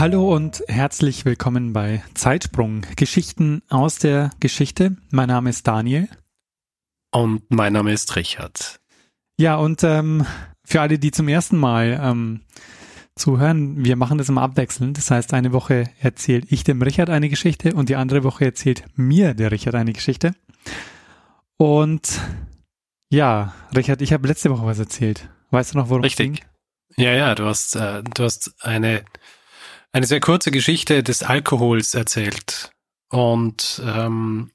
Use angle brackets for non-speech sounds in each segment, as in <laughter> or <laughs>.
Hallo und herzlich willkommen bei Zeitsprung, Geschichten aus der Geschichte. Mein Name ist Daniel. Und mein Name ist Richard. Ja, und ähm, für alle, die zum ersten Mal ähm, zuhören, wir machen das immer abwechselnd. Das heißt, eine Woche erzählt ich dem Richard eine Geschichte und die andere Woche erzählt mir der Richard eine Geschichte. Und ja, Richard, ich habe letzte Woche was erzählt. Weißt du noch, worum Richtig. es ging? Ja, ja, du hast, äh, du hast eine eine sehr kurze Geschichte des Alkohols erzählt und ähm,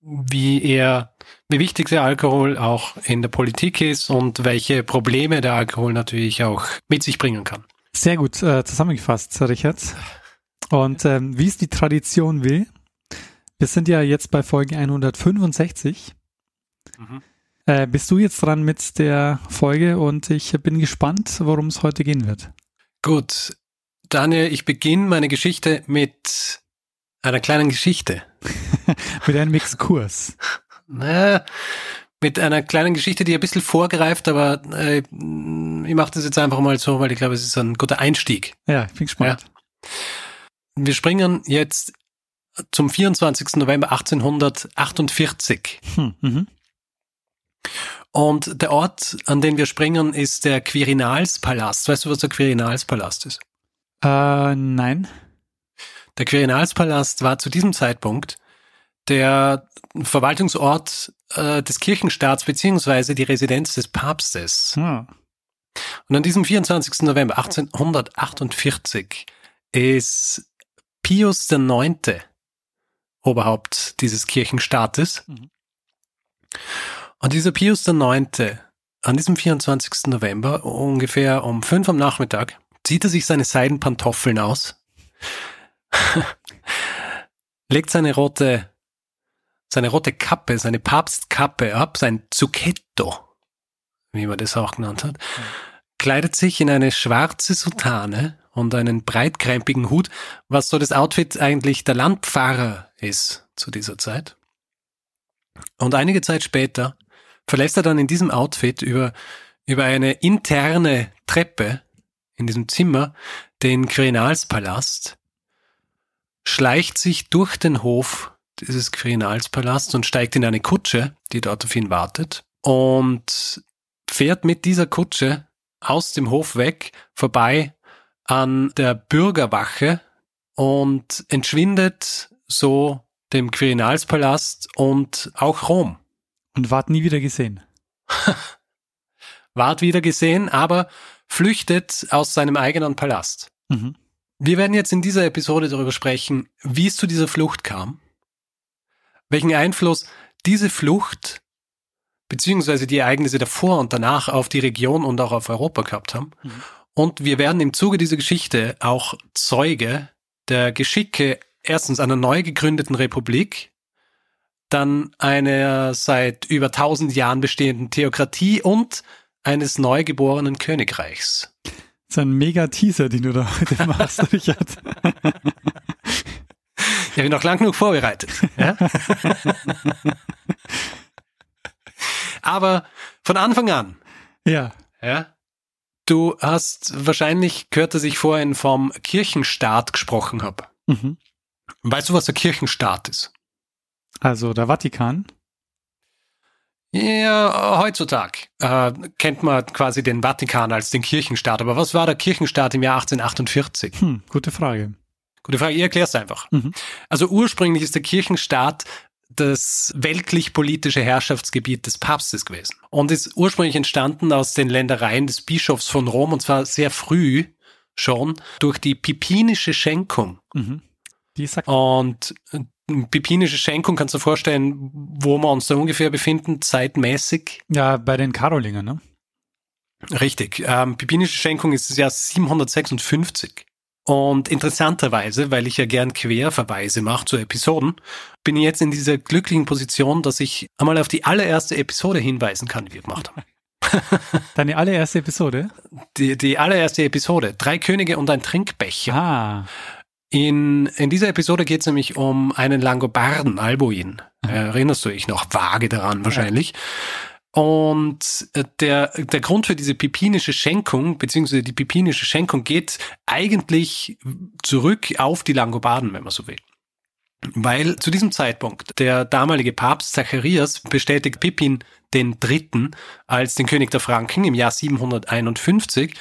wie er, wie wichtig der Alkohol auch in der Politik ist und welche Probleme der Alkohol natürlich auch mit sich bringen kann. Sehr gut äh, zusammengefasst, Richard. Und ähm, wie es die Tradition will, wir sind ja jetzt bei Folge 165. Mhm. Äh, bist du jetzt dran mit der Folge und ich bin gespannt, worum es heute gehen wird. Gut, Daniel, ich beginne meine Geschichte mit einer kleinen Geschichte. <laughs> mit einem Exkurs. Naja, mit einer kleinen Geschichte, die ein bisschen vorgreift, aber äh, ich mache das jetzt einfach mal so, weil ich glaube, es ist ein guter Einstieg. Ja, ich bin gespannt. Ja. Wir springen jetzt zum 24. November 1848. Hm, mhm. Und der Ort, an den wir springen, ist der Quirinalspalast. Weißt du, was der Quirinalspalast ist? Äh, nein. Der Quirinalspalast war zu diesem Zeitpunkt der Verwaltungsort äh, des Kirchenstaats beziehungsweise die Residenz des Papstes. Hm. Und an diesem 24. November 1848 ist Pius IX. Oberhaupt dieses Kirchenstaates. Mhm. Und dieser Pius IX. an diesem 24. November ungefähr um fünf am Nachmittag zieht er sich seine Seidenpantoffeln aus, <laughs> legt seine rote, seine rote Kappe, seine Papstkappe ab, sein Zucchetto, wie man das auch genannt hat, kleidet sich in eine schwarze Soutane und einen breitkrempigen Hut, was so das Outfit eigentlich der Landpfarrer ist zu dieser Zeit. Und einige Zeit später verlässt er dann in diesem Outfit über, über eine interne Treppe in diesem Zimmer den Quirinalspalast, schleicht sich durch den Hof dieses Quirinalspalasts und steigt in eine Kutsche, die dort auf ihn wartet, und fährt mit dieser Kutsche aus dem Hof weg, vorbei an der Bürgerwache und entschwindet so dem Quirinalspalast und auch Rom. Und ward nie wieder gesehen. <laughs> Ward wieder gesehen, aber flüchtet aus seinem eigenen Palast. Mhm. Wir werden jetzt in dieser Episode darüber sprechen, wie es zu dieser Flucht kam, welchen Einfluss diese Flucht beziehungsweise die Ereignisse davor und danach auf die Region und auch auf Europa gehabt haben. Mhm. Und wir werden im Zuge dieser Geschichte auch Zeuge der Geschicke erstens einer neu gegründeten Republik, dann einer seit über tausend Jahren bestehenden Theokratie und eines neugeborenen Königreichs. Das ist ein mega Teaser, den du da heute <laughs> machst, Richard. Ich bin noch lang genug vorbereitet. Ja? Aber von Anfang an, ja. ja, du hast wahrscheinlich gehört, dass ich vorhin vom Kirchenstaat gesprochen habe. Mhm. Weißt du, was der Kirchenstaat ist? Also der Vatikan. Ja, heutzutage äh, kennt man quasi den Vatikan als den Kirchenstaat. Aber was war der Kirchenstaat im Jahr 1848? Hm, gute Frage. Gute Frage, ich erklär's einfach. Mhm. Also ursprünglich ist der Kirchenstaat das weltlich-politische Herrschaftsgebiet des Papstes gewesen und ist ursprünglich entstanden aus den Ländereien des Bischofs von Rom und zwar sehr früh schon durch die pipinische Schenkung. Mhm. Die sagt, Und pipinische Schenkung kannst du dir vorstellen, wo wir uns da ungefähr befinden, zeitmäßig. ja, bei den Karolingern, ne? Richtig. Ähm, pipinische Schenkung ist das Jahr 756. Und interessanterweise, weil ich ja gern Querverweise mache zu Episoden, bin ich jetzt in dieser glücklichen Position, dass ich einmal auf die allererste Episode hinweisen kann, die wir gemacht haben. <laughs> Deine allererste Episode? Die, die allererste Episode. Drei Könige und ein Trinkbecher. Ah. In, in dieser Episode geht es nämlich um einen Langobarden, Alboin. Erinnerst du dich noch vage daran wahrscheinlich? Und äh, der, der Grund für diese pipinische Schenkung, beziehungsweise die pipinische Schenkung geht eigentlich zurück auf die Langobarden, wenn man so will. Weil zu diesem Zeitpunkt der damalige Papst Zacharias bestätigt Pippin den Dritten als den König der Franken im Jahr 751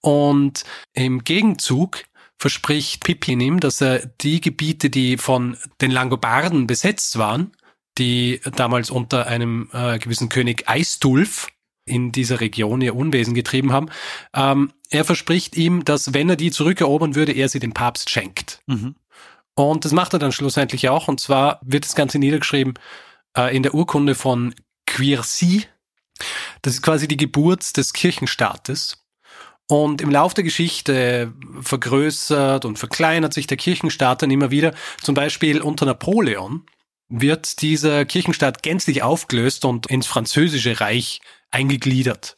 und im Gegenzug verspricht Pippin ihm, dass er die Gebiete, die von den Langobarden besetzt waren, die damals unter einem äh, gewissen König Eistulf in dieser Region ihr Unwesen getrieben haben, ähm, er verspricht ihm, dass wenn er die zurückerobern würde, er sie dem Papst schenkt. Mhm. Und das macht er dann schlussendlich auch. Und zwar wird das Ganze niedergeschrieben äh, in der Urkunde von Quircy. Das ist quasi die Geburt des Kirchenstaates. Und im Laufe der Geschichte vergrößert und verkleinert sich der Kirchenstaat dann immer wieder. Zum Beispiel unter Napoleon wird dieser Kirchenstaat gänzlich aufgelöst und ins französische Reich eingegliedert.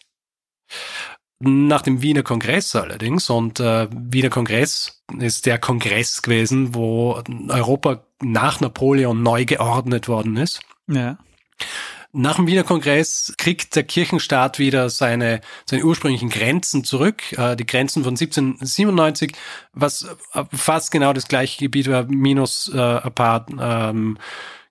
Nach dem Wiener Kongress allerdings, und äh, Wiener Kongress ist der Kongress gewesen, wo Europa nach Napoleon neu geordnet worden ist. Ja. Nach dem Wiener Kongress kriegt der Kirchenstaat wieder seine, seine ursprünglichen Grenzen zurück, äh, die Grenzen von 1797, was äh, fast genau das gleiche Gebiet war, minus äh, ein paar ähm,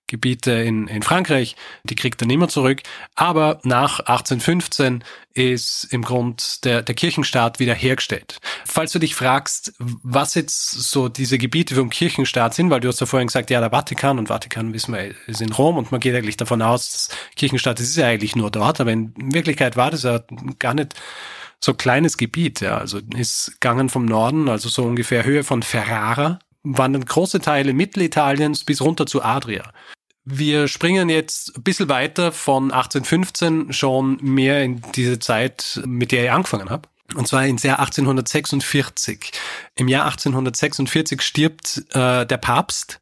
Gebiete in, in Frankreich, die kriegt er nicht mehr zurück. Aber nach 1815 ist im Grund der, der Kirchenstaat wieder hergestellt. Falls du dich fragst, was jetzt so diese Gebiete vom Kirchenstaat sind, weil du hast ja vorhin gesagt, ja, der Vatikan und Vatikan wissen wir, ist in Rom und man geht eigentlich davon aus, dass Kirchenstaat, das ist ja eigentlich nur dort, aber in Wirklichkeit war das ja gar nicht so kleines Gebiet, ja, also ist gegangen vom Norden, also so ungefähr Höhe von Ferrara, waren dann große Teile Mittelitaliens bis runter zu Adria. Wir springen jetzt ein bisschen weiter von 1815 schon mehr in diese Zeit, mit der ich angefangen habe. Und zwar ins Jahr 1846. Im Jahr 1846 stirbt äh, der Papst,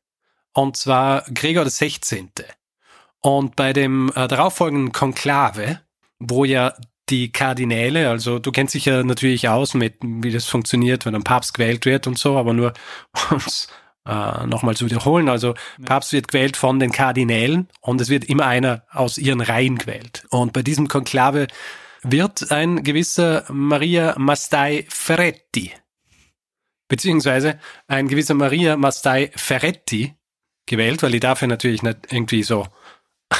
und zwar Gregor XVI. Und bei dem äh, darauffolgenden Konklave, wo ja die Kardinäle, also du kennst dich ja natürlich aus mit, wie das funktioniert, wenn ein Papst gewählt wird und so, aber nur <laughs> uns äh, nochmal zu wiederholen. Also. Papst wird gewählt von den Kardinälen und es wird immer einer aus ihren Reihen gewählt. Und bei diesem Konklave wird ein gewisser Maria Mastai Ferretti, beziehungsweise ein gewisser Maria Mastai Ferretti gewählt, weil die dafür natürlich nicht irgendwie so <laughs>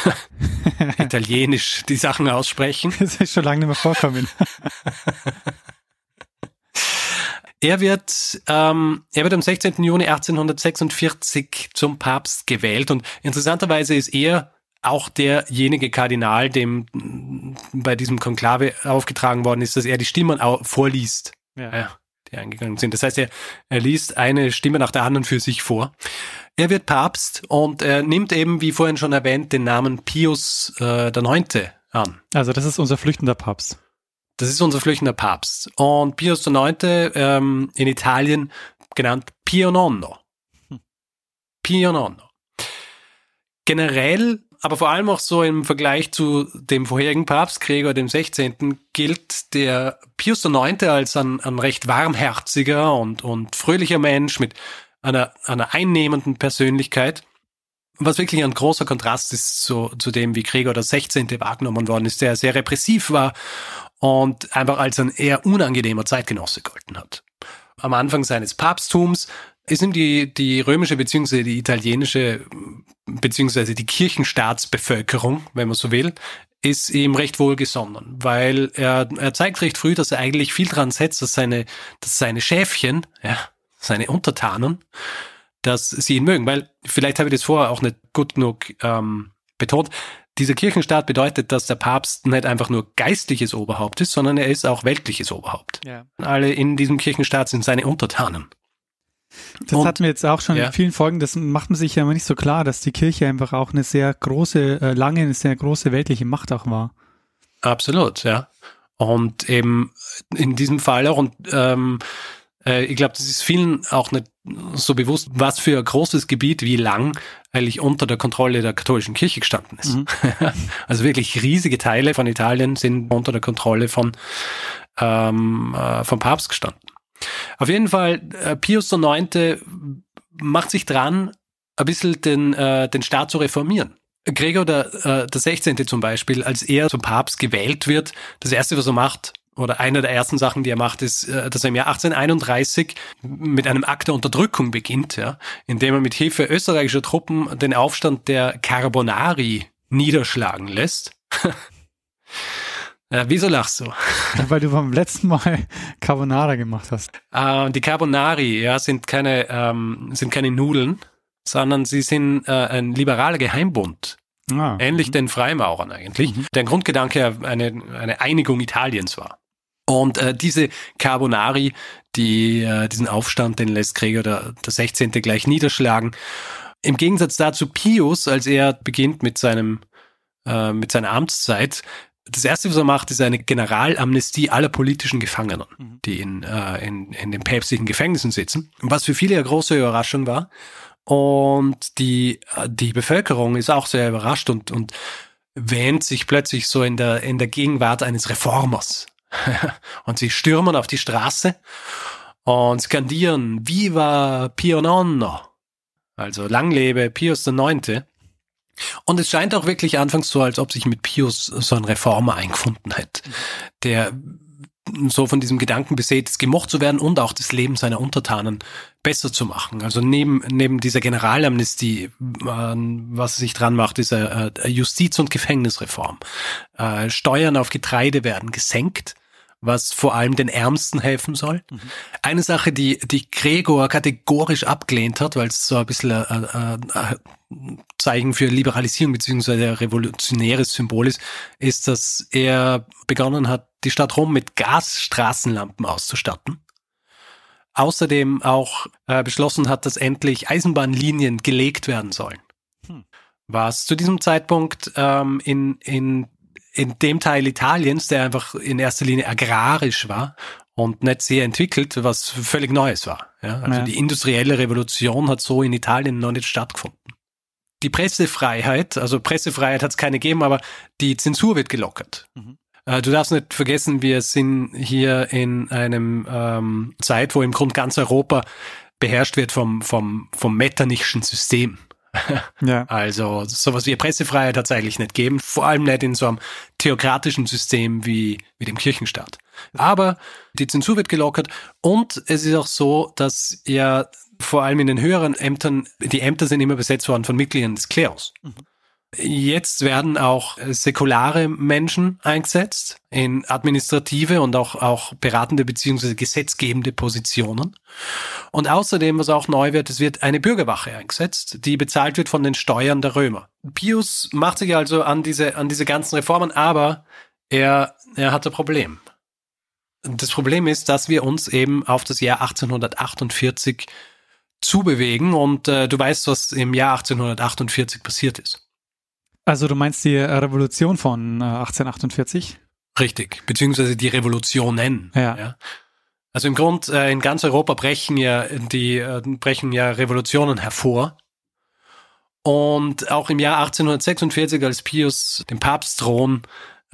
italienisch die Sachen aussprechen. Das ist schon lange nicht mehr vorkommen. <laughs> Er wird, ähm, er wird am 16. Juni 1846 zum Papst gewählt und interessanterweise ist er auch derjenige Kardinal, dem bei diesem Konklave aufgetragen worden ist, dass er die Stimmen vorliest, ja. Ja, die eingegangen sind. Das heißt, er, er liest eine Stimme nach der anderen für sich vor. Er wird Papst und er nimmt eben, wie vorhin schon erwähnt, den Namen Pius äh, Neunte an. Also das ist unser flüchtender Papst. Das ist unser flüchtender Papst. Und Pius IX. Ähm, in Italien genannt Pio Nonno. Hm. Pio Nonno. Generell, aber vor allem auch so im Vergleich zu dem vorherigen Papst Gregor dem 16. gilt der Pius IX. als ein, ein recht warmherziger und, und fröhlicher Mensch mit einer, einer einnehmenden Persönlichkeit. Was wirklich ein großer Kontrast ist zu, zu dem, wie Gregor der 16. wahrgenommen worden ist, der sehr repressiv war und einfach als ein eher unangenehmer Zeitgenosse gegolten hat. Am Anfang seines Papsttums ist ihm die, die römische beziehungsweise die italienische beziehungsweise die Kirchenstaatsbevölkerung, wenn man so will, ist ihm recht wohlgesonnen, weil er, er zeigt recht früh, dass er eigentlich viel dran setzt, dass seine, dass seine Schäfchen, ja, seine Untertanen, dass sie ihn mögen, weil vielleicht habe ich das vorher auch nicht gut genug ähm, betont dieser Kirchenstaat bedeutet, dass der Papst nicht einfach nur geistliches Oberhaupt ist, sondern er ist auch weltliches Oberhaupt. Ja. Alle in diesem Kirchenstaat sind seine Untertanen. Das Und, hatten wir jetzt auch schon ja. in vielen Folgen, das macht man sich ja immer nicht so klar, dass die Kirche einfach auch eine sehr große, äh, lange eine sehr große weltliche Macht auch war. Absolut, ja. Und eben in diesem Fall auch, und ähm, Äh, ich glaube, das ist vielen auch nicht so bewusst, was für ein großes Gebiet wie lang eigentlich unter der Kontrolle der katholischen Kirche gestanden ist. Mhm. <laughs> also wirklich riesige Teile von Italien sind unter der Kontrolle von ähm, äh, vom Papst gestanden. Auf jeden Fall, äh, Pius IX. macht sich dran, ein bisschen den, äh, den Staat zu reformieren. Gregor der, äh, der 16. zum Beispiel, als er zum Papst gewählt wird, das erste, was er macht, oder eine der ersten Sachen, die er macht, ist, äh, dass er im Jahr 1831 mit einem Akt der Unterdrückung beginnt, ja, indem er mit Hilfe österreichischer Truppen den Aufstand der Carbonari niederschlagen lässt. <laughs> Ja, wieso lachst du? Weil du beim letzten Mal <laughs> Carbonara gemacht hast. Äh, die Carbonari, ja, sind keine, ähm, sind keine Nudeln, sondern sie sind äh, ein liberaler Geheimbund. Ah, Ähnlich mhm. den Freimaurern eigentlich. Mhm. Der Grundgedanke eine, eine Einigung Italiens war. Und äh, diese Carbonari, die, äh, diesen Aufstand, den lässt Gregor der, der 16. gleich niederschlagen. Im Gegensatz dazu Pius, als er beginnt mit seinem äh, mit seiner Amtszeit, das erste, was er macht, ist eine Generalamnestie aller politischen Gefangenen, mhm. die in, äh, in, in den päpstlichen Gefängnissen sitzen. Was für viele eine große Überraschung war. Und die, die Bevölkerung ist auch sehr überrascht und, und wähnt sich plötzlich so in der, in der Gegenwart eines Reformers. <laughs> und sie stürmen auf die Straße und skandieren Viva Pio Nonno. Also lang lebe Pius IX. Und es scheint auch wirklich anfangs so, als ob sich mit Pius so ein Reformer eingefunden hätte, der so von diesem Gedanken beseelt ist, gemocht zu werden und auch das Leben seiner Untertanen besser zu machen. Also neben, neben dieser Generalamnestie, äh, was sich dran macht, ist eine Justiz- und Gefängnisreform. Äh, Steuern auf Getreide werden gesenkt was vor allem den Ärmsten helfen soll. Mhm. Eine Sache, die, die Gregor kategorisch abgelehnt hat, weil es so ein bisschen ein, ein Zeichen für Liberalisierung beziehungsweise revolutionäres Symbol ist, ist, dass er begonnen hat, die Stadt Rom mit Gasstraßenlampen auszustatten. Außerdem auch äh, beschlossen hat, dass endlich Eisenbahnlinien gelegt werden sollen. Hm. Was zu diesem Zeitpunkt ähm, in, in in dem Teil Italiens, der einfach in erster Linie agrarisch war und nicht sehr entwickelt, was völlig Neues war. Ja, also ja. die industrielle Revolution hat so in Italien noch nicht stattgefunden. Die Pressefreiheit, also Pressefreiheit hat es keine gegeben, aber die Zensur wird gelockert. Mhm. Äh, du darfst nicht vergessen, wir sind hier in einem ähm, Zeit, wo im Grunde ganz Europa beherrscht wird vom, vom, vom Metternichschen System. Ja. <laughs> Also sowas wie Pressefreiheit hat es eigentlich nicht gegeben, vor allem nicht in so einem theokratischen System wie, wie dem Kirchenstaat. Aber die Zensur wird gelockert und es ist auch so, dass ja vor allem in den höheren Ämtern, die Ämter sind immer besetzt worden von Mitgliedern des Klerus. Mhm. Jetzt werden auch säkulare Menschen eingesetzt in administrative und auch, auch beratende beziehungsweise gesetzgebende Positionen. Und außerdem, was auch neu wird, es wird eine Bürgerwache eingesetzt, die bezahlt wird von den Steuern der Römer. Pius macht sich also an diese, an diese ganzen Reformen, aber er, er hat ein Problem. Das Problem ist, dass wir uns eben auf das Jahr 1848 zubewegen und äh, du weißt, was im Jahr 1848 passiert ist. Also du meinst die Revolution von 1848? Äh, Richtig, beziehungsweise die Revolutionen. Ja. ja. Also im Grund äh, in ganz Europa brechen ja die äh, brechen ja Revolutionen hervor. Und auch im Jahr 1846, als Pius den Papstthron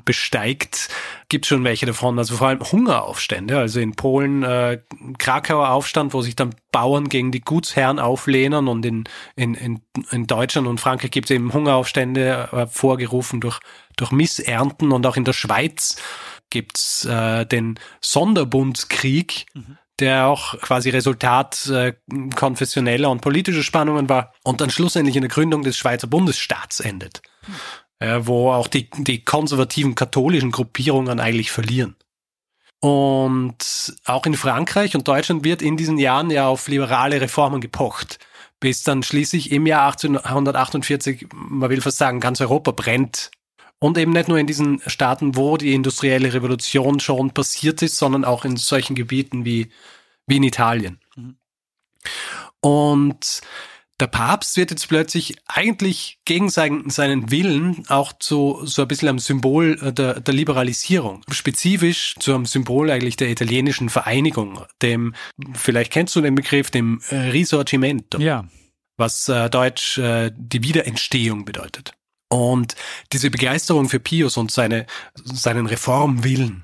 besteigt, gibt schon welche davon, also vor allem Hungeraufstände, also in Polen äh, Krakauer Aufstand, wo sich dann Bauern gegen die Gutsherren auflehnen und in, in, in, in Deutschland und Frankreich gibt es eben Hungeraufstände äh, vorgerufen durch, durch Missernten. Und auch in der Schweiz gibt's äh, den Sonderbundskrieg, mhm. der auch quasi Resultat äh, konfessioneller und politischer Spannungen war und dann schlussendlich in der Gründung des Schweizer Bundesstaats endet. Äh, wo auch die, die konservativen katholischen Gruppierungen eigentlich verlieren. Und auch in Frankreich und Deutschland wird in diesen Jahren ja auf liberale Reformen gepocht, bis dann schließlich im Jahr 1848, man will fast sagen, ganz Europa brennt. Und eben nicht nur in diesen Staaten, wo die industrielle Revolution schon passiert ist, sondern auch in solchen Gebieten wie, wie in Italien. Mhm. Und der Papst wird jetzt plötzlich eigentlich gegen seinen, seinen Willen auch zu so ein bisschen am Symbol äh, der, der Liberalisierung. Spezifisch zu einem Symbol eigentlich der italienischen Vereinigung, dem, vielleicht kennst du den Begriff, dem äh, Risorgimento. Ja. Was äh, deutsch äh, die Wiederentstehung bedeutet. Und diese Begeisterung für Pius und seine, seinen Reformwillen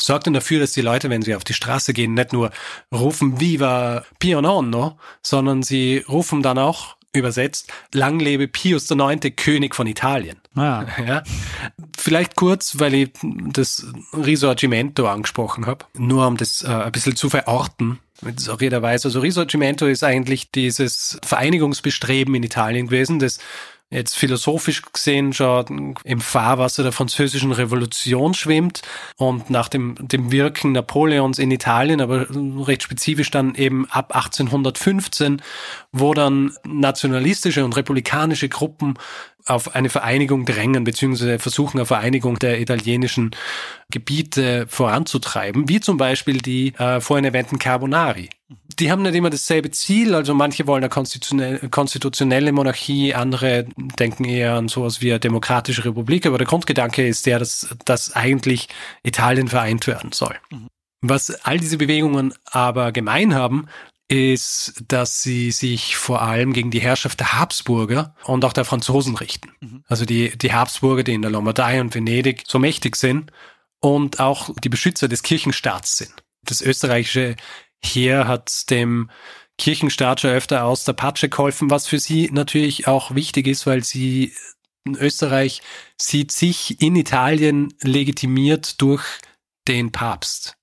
sorgt dann dafür, dass die Leute, wenn sie auf die Straße gehen, nicht nur rufen Viva Pio Nonno, sondern sie rufen dann auch übersetzt, lang lebe Pius IX., König von Italien. Ah. <laughs> Ja. Vielleicht kurz, weil ich das Risorgimento angesprochen habe, nur um das äh, ein bisschen zu verorten, damit es auch jeder weiß. Also Risorgimento ist eigentlich dieses Vereinigungsbestreben in Italien gewesen, das jetzt philosophisch gesehen schon im Fahrwasser der französischen Revolution schwimmt und nach dem, dem Wirken Napoleons in Italien, aber recht spezifisch dann eben ab 1815, wo dann nationalistische und republikanische Gruppen auf eine Vereinigung drängen, beziehungsweise versuchen, eine Vereinigung der italienischen Gebiete voranzutreiben, wie zum Beispiel die äh, vorhin erwähnten Carbonari. Die haben nicht immer dasselbe Ziel, also manche wollen eine konstitutionelle, konstitutionelle Monarchie, andere denken eher an sowas wie eine demokratische Republik, aber der Grundgedanke ist der, dass, dass eigentlich Italien vereint werden soll. Mhm. Was all diese Bewegungen aber gemein haben, ist, dass sie sich vor allem gegen die Herrschaft der Habsburger und auch der Franzosen richten. Mhm. Also die, die Habsburger, die in der Lombardei und Venedig so mächtig sind und auch die Beschützer des Kirchenstaats sind. Das österreichische Heer hat dem Kirchenstaat schon öfter aus der Patsche geholfen, was für sie natürlich auch wichtig ist, weil sie Österreich sieht sich in Italien legitimiert durch den Papst.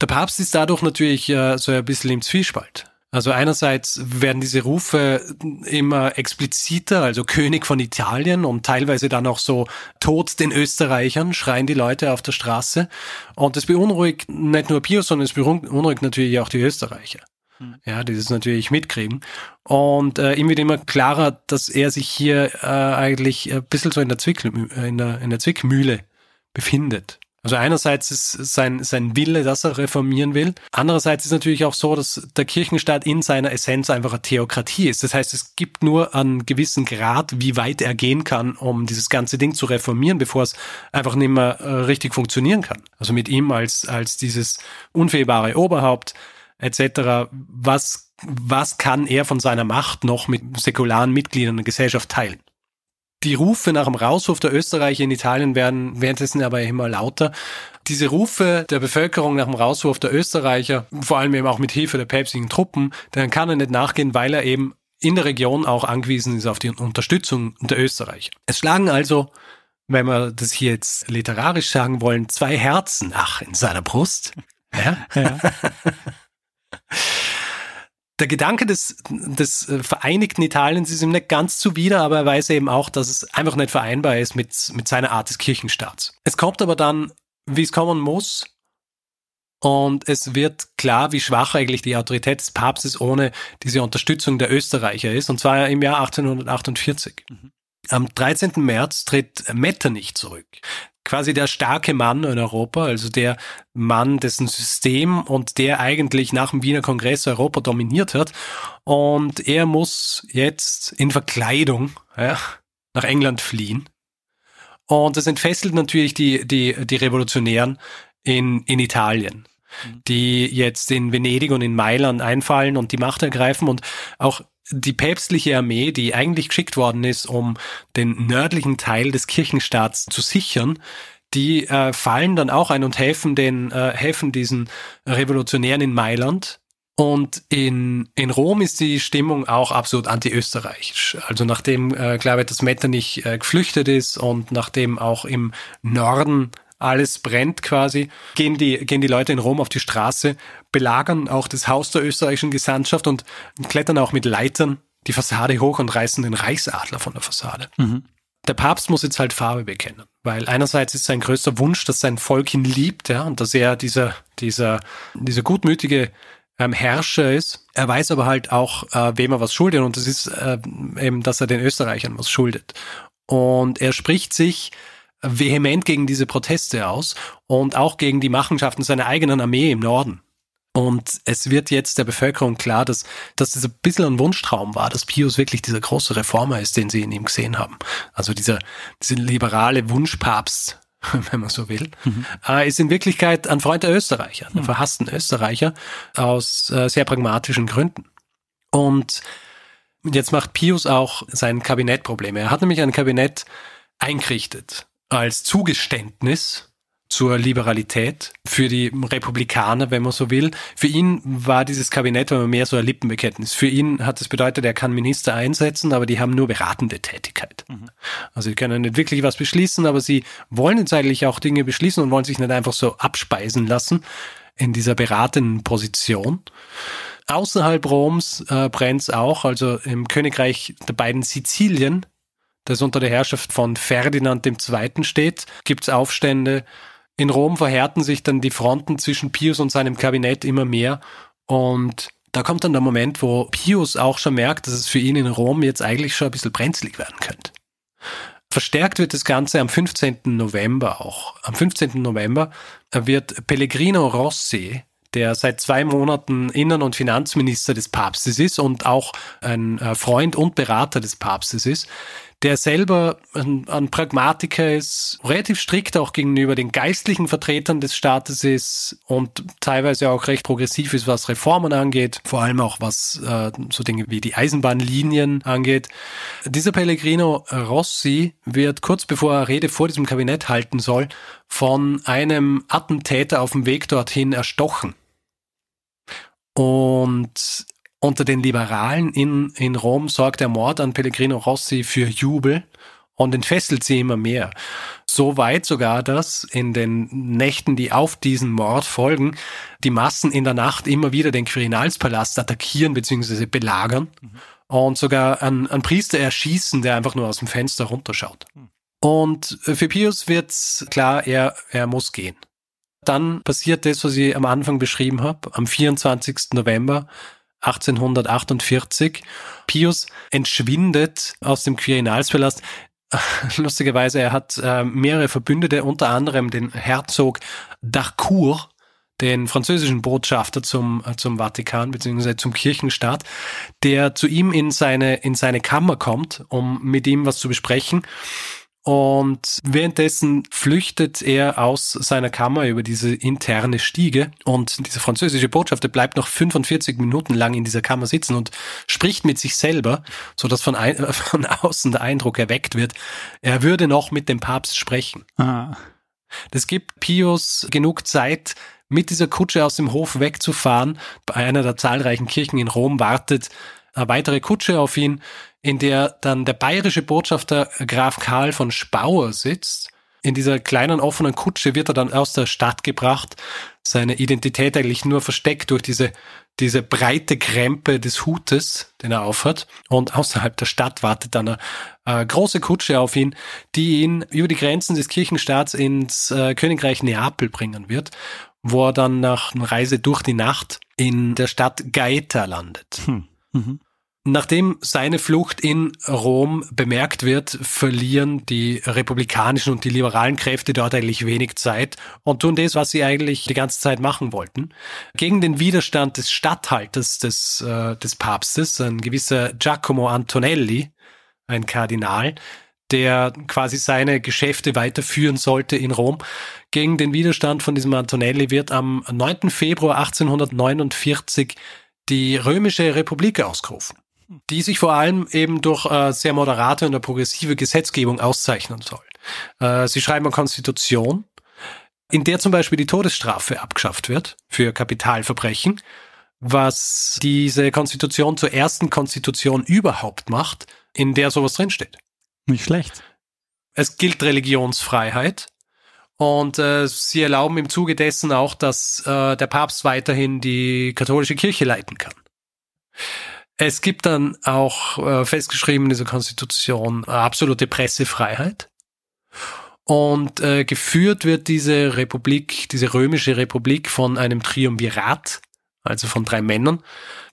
Der Papst ist dadurch natürlich äh, so ein bisschen im Zwiespalt. Also einerseits werden diese Rufe immer expliziter, also König von Italien und teilweise dann auch so Tod den Österreichern, schreien die Leute auf der Straße. Und das beunruhigt nicht nur Pius, sondern es beunruhigt natürlich auch die Österreicher. Hm. Ja, die das natürlich mitkriegen. Und äh, ihm wird immer klarer, dass er sich hier äh, eigentlich ein bisschen so in der, Zwick, in der, in der Zwickmühle befindet. Also einerseits ist sein, sein Wille, dass er reformieren will. Andererseits ist natürlich auch so, dass der Kirchenstaat in seiner Essenz einfach eine Theokratie ist. Das heißt, es gibt nur einen gewissen Grad, wie weit er gehen kann, um dieses ganze Ding zu reformieren, bevor es einfach nicht mehr äh, richtig funktionieren kann. Also mit ihm als, als dieses unfehlbare Oberhaupt etc. Was, was kann er von seiner Macht noch mit säkularen Mitgliedern der Gesellschaft teilen? Die Rufe nach dem Rauswurf der Österreicher in Italien werden währenddessen aber immer lauter. Diese Rufe der Bevölkerung nach dem Rauswurf der Österreicher, vor allem eben auch mit Hilfe der päpstlichen Truppen, dann kann er nicht nachgehen, weil er eben in der Region auch angewiesen ist auf die Unterstützung der Österreicher. Es schlagen also, wenn wir das hier jetzt literarisch sagen wollen, zwei Herzen, ach, in seiner Brust. Ja? ja. <laughs> <laughs> der Gedanke des, des äh, vereinigten Italiens ist ihm nicht ganz zuwider, aber er weiß eben auch, dass es einfach nicht vereinbar ist mit, mit seiner Art des Kirchenstaats. Es kommt aber dann, wie es kommen muss, und es wird klar, wie schwach eigentlich die Autorität des Papstes ohne diese Unterstützung der Österreicher ist, und zwar im Jahr 1848. Mhm. Am 13. März tritt Metternich zurück quasi der starke Mann in Europa, also der Mann, dessen System und der eigentlich nach dem Wiener Kongress Europa dominiert hat. Und er muss jetzt in Verkleidung ja, nach England fliehen. Und das entfesselt natürlich die, die, die Revolutionären in, in Italien, mhm. die jetzt in Venedig und in Mailand einfallen und die Macht ergreifen und auch die päpstliche Armee, die eigentlich geschickt worden ist, um den nördlichen Teil des Kirchenstaats zu sichern, die äh, fallen dann auch ein und helfen den, äh, helfen diesen Revolutionären in Mailand. Und in, in Rom ist die Stimmung auch absolut anti-österreichisch. Also nachdem, äh, glaube ich, das Metternich äh, geflüchtet ist und nachdem auch im Norden alles brennt quasi, gehen die, gehen die Leute in Rom auf die Straße, belagern auch das Haus der österreichischen Gesandtschaft und klettern auch mit Leitern die Fassade hoch und reißen den Reichsadler von der Fassade. Mhm. Der Papst muss jetzt halt Farbe bekennen, weil einerseits ist sein größter Wunsch, dass sein Volk ihn liebt, ja, und dass er dieser, dieser, dieser gutmütige ähm, Herrscher ist. Er weiß aber halt auch, äh, wem er was schuldet, und das ist äh, eben, dass er den Österreichern was schuldet. Und er spricht sich vehement gegen diese Proteste aus und auch gegen die Machenschaften seiner eigenen Armee im Norden. Und es wird jetzt der Bevölkerung klar, dass, dass das ein bisschen ein Wunschtraum war, dass Pius wirklich dieser große Reformer ist, den sie in ihm gesehen haben. Also dieser, dieser liberale Wunschpapst, <laughs> wenn man so will, mhm. äh, ist in Wirklichkeit ein Freund der Österreicher, der mhm. verhassten Österreicher aus äh, sehr pragmatischen Gründen. Und jetzt macht Pius auch sein Kabinett Probleme. Er hat nämlich ein Kabinett eingerichtet als Zugeständnis zur Liberalität für die Republikaner, wenn man so will. Für ihn war dieses Kabinett aber mehr so ein Lippenbekenntnis. Für ihn hat es bedeutet, er kann Minister einsetzen, aber die haben nur beratende Tätigkeit. Mhm. Also sie können nicht wirklich was beschließen, aber sie wollen jetzt eigentlich auch Dinge beschließen und wollen sich nicht einfach so abspeisen lassen in dieser beratenden Position. Außerhalb Roms äh, brennt es auch, also im Königreich der beiden Sizilien, das unter der Herrschaft von Ferdinand II. steht, gibt es Aufstände in Rom verhärten sich dann die Fronten zwischen Pius und seinem Kabinett immer mehr und da kommt dann der Moment, wo Pius auch schon merkt, dass es für ihn in Rom jetzt eigentlich schon ein bisschen brenzlig werden könnte. Verstärkt wird das Ganze am 15. November auch. Am 15. November wird Pellegrino Rossi, der seit zwei Monaten Innen- und Finanzminister des Papstes ist und auch ein äh, Freund und Berater des Papstes ist, der selber ein, ein, Pragmatiker ist, relativ strikt auch gegenüber den geistlichen Vertretern des Staates ist und teilweise auch recht progressiv ist, was Reformen angeht, vor allem auch was äh, so Dinge wie die Eisenbahnlinien angeht. Dieser Pellegrino Rossi wird kurz bevor er Rede vor diesem Kabinett halten soll, von einem Attentäter auf dem Weg dorthin erstochen. Und unter den Liberalen in, in Rom sorgt der Mord an Pellegrino Rossi für Jubel und entfesselt sie immer mehr. So weit sogar, dass in den Nächten, die auf diesen Mord folgen, die Massen in der Nacht immer wieder den Quirinalspalast attackieren bzw. belagern mhm. und sogar einen, einen Priester erschießen, der einfach nur aus dem Fenster runterschaut. Mhm. Und für Pius wird's klar, er, er muss gehen. Dann passiert das, was ich am Anfang beschrieben habe. Am 24. November 1848. Pius entschwindet aus dem Quirinalspalast. <laughs> Lustigerweise, er hat äh, mehrere Verbündete, unter anderem den Herzog d'Harcourt, den französischen Botschafter zum, äh, zum Vatikan bzw. zum Kirchenstaat, der zu ihm in seine, in seine Kammer kommt, um mit ihm was zu besprechen. Und währenddessen flüchtet er aus seiner Kammer über diese interne Stiege und dieser französische Botschafter bleibt noch 45 Minuten lang in dieser Kammer sitzen und spricht mit sich selber, so dass von, ein, <laughs> von außen der Eindruck erweckt wird, er würde noch mit dem Papst sprechen. Ah. Das gibt Pius genug Zeit, mit dieser Kutsche aus dem Hof wegzufahren. Bei einer der zahlreichen Kirchen in Rom wartet eine weitere Kutsche auf ihn, in der dann der bayerische Botschafter Graf Karl von Spauer sitzt. In dieser kleinen offenen Kutsche wird er dann aus der Stadt gebracht, seine Identität eigentlich nur versteckt durch diese, diese breite Krempe des Hutes, den er aufhat. Und außerhalb der Stadt wartet dann eine, eine große Kutsche auf ihn, die ihn über die Grenzen des Kirchenstaats ins äh, Königreich Neapel bringen wird, wo er dann nach einer Reise durch die Nacht in der Stadt Gaeta landet. Hm. Mhm. Nachdem seine Flucht in Rom bemerkt wird, verlieren die republikanischen und die liberalen Kräfte dort eigentlich wenig Zeit und tun das, was sie eigentlich die ganze Zeit machen wollten. Gegen den Widerstand des Statthalters des, äh, des Papstes, ein gewisser Giacomo Antonelli, ein Kardinal, der quasi seine Geschäfte weiterführen sollte in Rom. Gegen den Widerstand von diesem Antonelli wird am 9. Februar 1849 die Römische Republik ausgerufen die sich vor allem eben durch äh, sehr moderate und progressive Gesetzgebung auszeichnen soll. Äh, sie schreiben eine Konstitution, in der zum Beispiel die Todesstrafe abgeschafft wird für Kapitalverbrechen, was diese Konstitution zur ersten Konstitution überhaupt macht, in der sowas drinsteht. Nicht schlecht. Es gilt Religionsfreiheit und äh, sie erlauben im Zuge dessen auch, dass äh, der Papst weiterhin die katholische Kirche leiten kann. Es gibt dann auch äh, festgeschrieben in dieser Konstitution absolute Pressefreiheit. Und äh, geführt wird diese Republik, diese römische Republik von einem Triumvirat, also von drei Männern.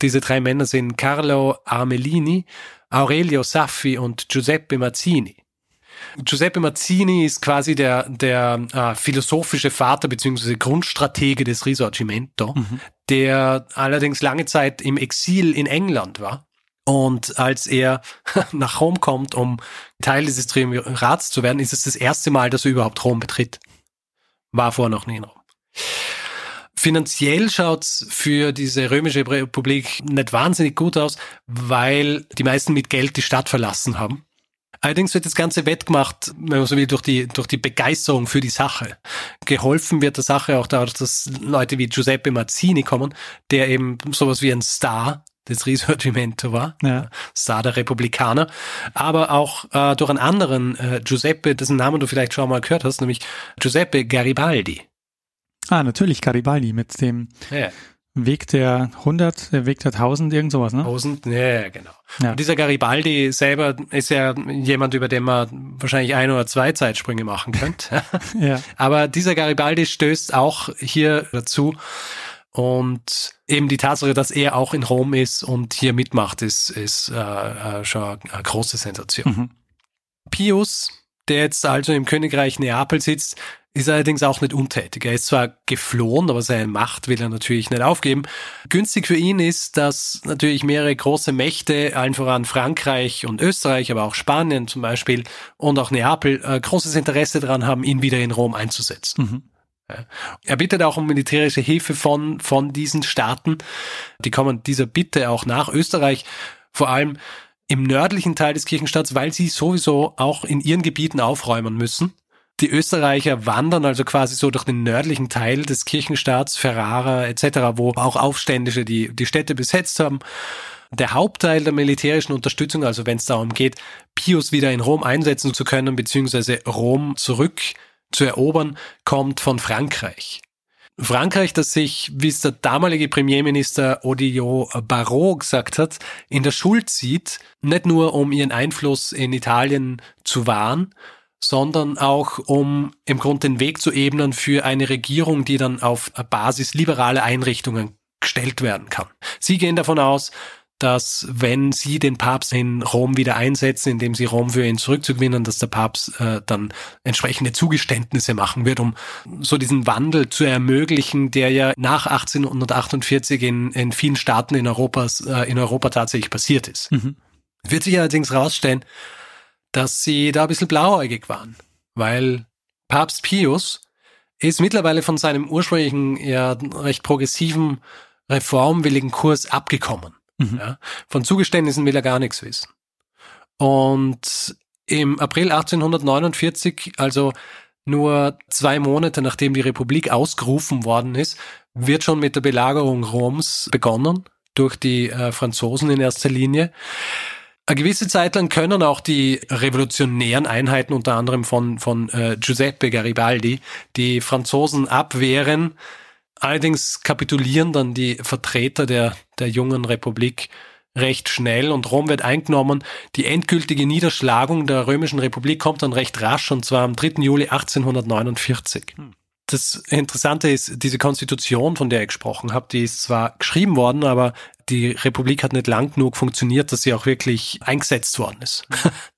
Diese drei Männer sind Carlo Armelini, Aurelio Saffi und Giuseppe Mazzini. Giuseppe Mazzini ist quasi der, der äh, philosophische Vater beziehungsweise Grundstratege des Risorgimento, mhm. der allerdings lange Zeit im Exil in England war. Und als er <laughs> nach Rom kommt, um Teil dieses Triumvirats zu werden, ist es das erste Mal, dass er überhaupt Rom betritt. War vorher noch nie in Rom. Finanziell schaut's für diese römische Republik nicht wahnsinnig gut aus, weil die meisten mit Geld die Stadt verlassen haben. Allerdings wird das Ganze wettgemacht, wenn man so will, durch die, durch die Begeisterung für die Sache. Geholfen wird der Sache auch dadurch, dass Leute wie Giuseppe Mazzini kommen, der eben sowas wie ein Star des Risorgimento war, ja. Star der Republikaner, aber auch äh, durch einen anderen äh, Giuseppe, dessen Namen du vielleicht schon mal gehört hast, nämlich Giuseppe Garibaldi. Ah, natürlich Garibaldi mit dem ja. Weg der 100, der Weg der 1000, irgend sowas, ne? 1000, ja, genau. Ja. Und dieser Garibaldi selber ist ja jemand, über den man wahrscheinlich ein oder zwei Zeitsprünge machen könnte. <laughs> ja. Aber dieser Garibaldi stößt auch hier dazu. Und eben die Tatsache, dass er auch in Rom ist und hier mitmacht, ist, ist äh, äh schon eine große Sensation. Mhm. Pius, der jetzt also im Königreich Neapel sitzt, ist allerdings auch nicht untätig. Er ist zwar geflohen, aber seine Macht will er natürlich nicht aufgeben. Günstig für ihn ist, dass natürlich mehrere große Mächte, allen voran Frankreich und Österreich, aber auch Spanien zum Beispiel und auch Neapel, äh, großes Interesse daran haben, ihn wieder in Rom einzusetzen. Mhm. Er bittet auch um militärische Hilfe von, von diesen Staaten. Die kommen dieser Bitte auch nach. Österreich vor allem im nördlichen Teil des Kirchenstaats, weil sie sowieso auch in ihren Gebieten aufräumen müssen. Die Österreicher wandern also quasi so durch den nördlichen Teil des Kirchenstaats, Ferrara etc., wo auch Aufständische die, die Städte besetzt haben. Der Hauptteil der militärischen Unterstützung, also wenn es darum geht, Pius wieder in Rom einsetzen zu können, beziehungsweise Rom zurück zu erobern, kommt von Frankreich. Frankreich, das sich, wie es der damalige Premierminister Odilio Barrot gesagt hat, in der Schuld sieht, nicht nur um ihren Einfluss in Italien zu wahren, sondern auch um im Grunde den Weg zu ebnen für eine Regierung, die dann auf Basis liberaler Einrichtungen gestellt werden kann. Sie gehen davon aus, dass wenn sie den Papst in Rom wieder einsetzen, indem sie Rom für ihn zurückzugewinnen, dass der Papst äh, dann entsprechende Zugeständnisse machen wird, um so diesen Wandel zu ermöglichen, der ja nach 1848 in, in vielen Staaten in, Europas, äh, in Europa tatsächlich passiert ist. Mhm. Wird sich allerdings herausstellen, dass sie da ein bisschen blauäugig waren, weil Papst Pius ist mittlerweile von seinem ursprünglichen, ja recht progressiven, reformwilligen Kurs abgekommen. Mhm. Ja, von Zugeständnissen will er gar nichts wissen. Und im April 1849, also nur zwei Monate nachdem die Republik ausgerufen worden ist, wird schon mit der Belagerung Roms begonnen, durch die äh, Franzosen in erster Linie. Eine gewisse Zeit lang können auch die revolutionären Einheiten, unter anderem von, von äh, Giuseppe Garibaldi, die Franzosen abwehren. Allerdings kapitulieren dann die Vertreter der, der jungen Republik recht schnell und Rom wird eingenommen. Die endgültige Niederschlagung der Römischen Republik kommt dann recht rasch und zwar am 3. Juli 1849. Hm. Das Interessante ist, diese Konstitution, von der ich gesprochen habe, die ist zwar geschrieben worden, aber die Republik hat nicht lang genug funktioniert, dass sie auch wirklich eingesetzt worden ist. <laughs>